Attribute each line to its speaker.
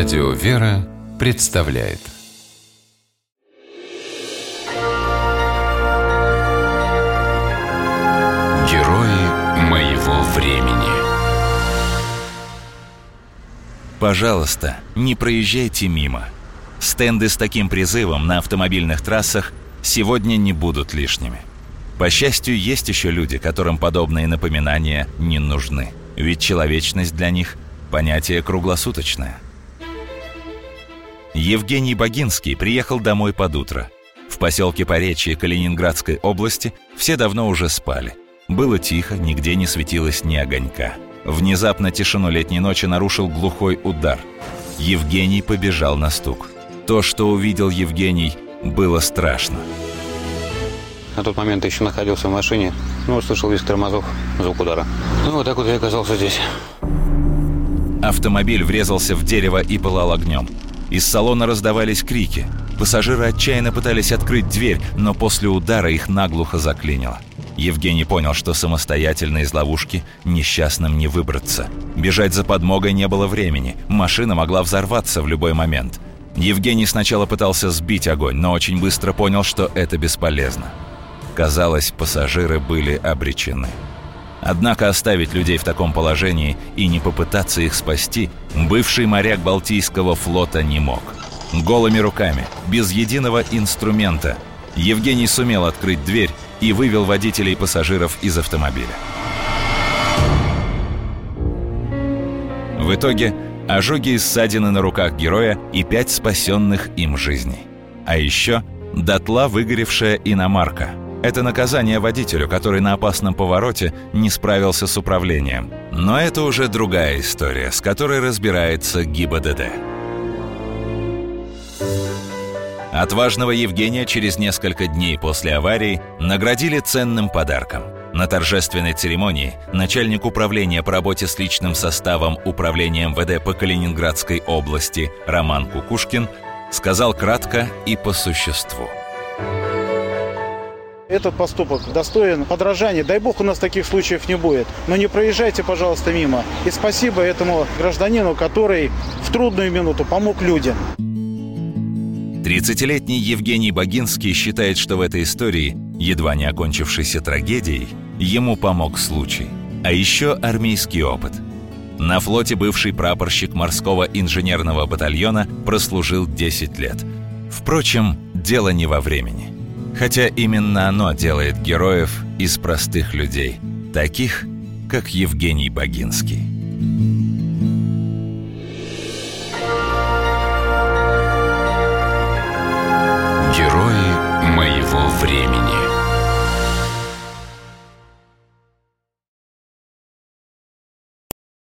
Speaker 1: Радио «Вера» представляет Герои моего времени
Speaker 2: Пожалуйста, не проезжайте мимо. Стенды с таким призывом на автомобильных трассах сегодня не будут лишними. По счастью, есть еще люди, которым подобные напоминания не нужны. Ведь человечность для них – понятие круглосуточное. Евгений Богинский приехал домой под утро. В поселке Поречье Калининградской области все давно уже спали. Было тихо, нигде не светилось ни огонька. Внезапно тишину летней ночи нарушил глухой удар. Евгений побежал на стук. То, что увидел Евгений, было страшно.
Speaker 3: На тот момент еще находился в машине, но услышал визг тормозов, звук удара. Ну, вот так вот я оказался здесь.
Speaker 2: Автомобиль врезался в дерево и пылал огнем. Из салона раздавались крики. Пассажиры отчаянно пытались открыть дверь, но после удара их наглухо заклинило. Евгений понял, что самостоятельно из ловушки несчастным не выбраться. Бежать за подмогой не было времени, машина могла взорваться в любой момент. Евгений сначала пытался сбить огонь, но очень быстро понял, что это бесполезно. Казалось, пассажиры были обречены. Однако оставить людей в таком положении и не попытаться их спасти бывший моряк Балтийского флота не мог. Голыми руками, без единого инструмента, Евгений сумел открыть дверь и вывел водителей и пассажиров из автомобиля. В итоге ожоги и ссадины на руках героя и пять спасенных им жизней. А еще дотла выгоревшая иномарка. Это наказание водителю, который на опасном повороте не справился с управлением. Но это уже другая история, с которой разбирается ГИБДД. Отважного Евгения через несколько дней после аварии наградили ценным подарком. На торжественной церемонии начальник управления по работе с личным составом Управления МВД по Калининградской области Роман Кукушкин сказал кратко и по существу.
Speaker 4: Этот поступок достоин подражания. Дай бог у нас таких случаев не будет. Но не проезжайте, пожалуйста, мимо. И спасибо этому гражданину, который в трудную минуту помог людям.
Speaker 2: 30-летний Евгений Богинский считает, что в этой истории, едва не окончившейся трагедией, ему помог случай. А еще армейский опыт. На флоте бывший прапорщик морского инженерного батальона прослужил 10 лет. Впрочем, дело не во времени. Хотя именно оно делает героев из простых людей, таких, как Евгений Богинский.
Speaker 1: Герои моего времени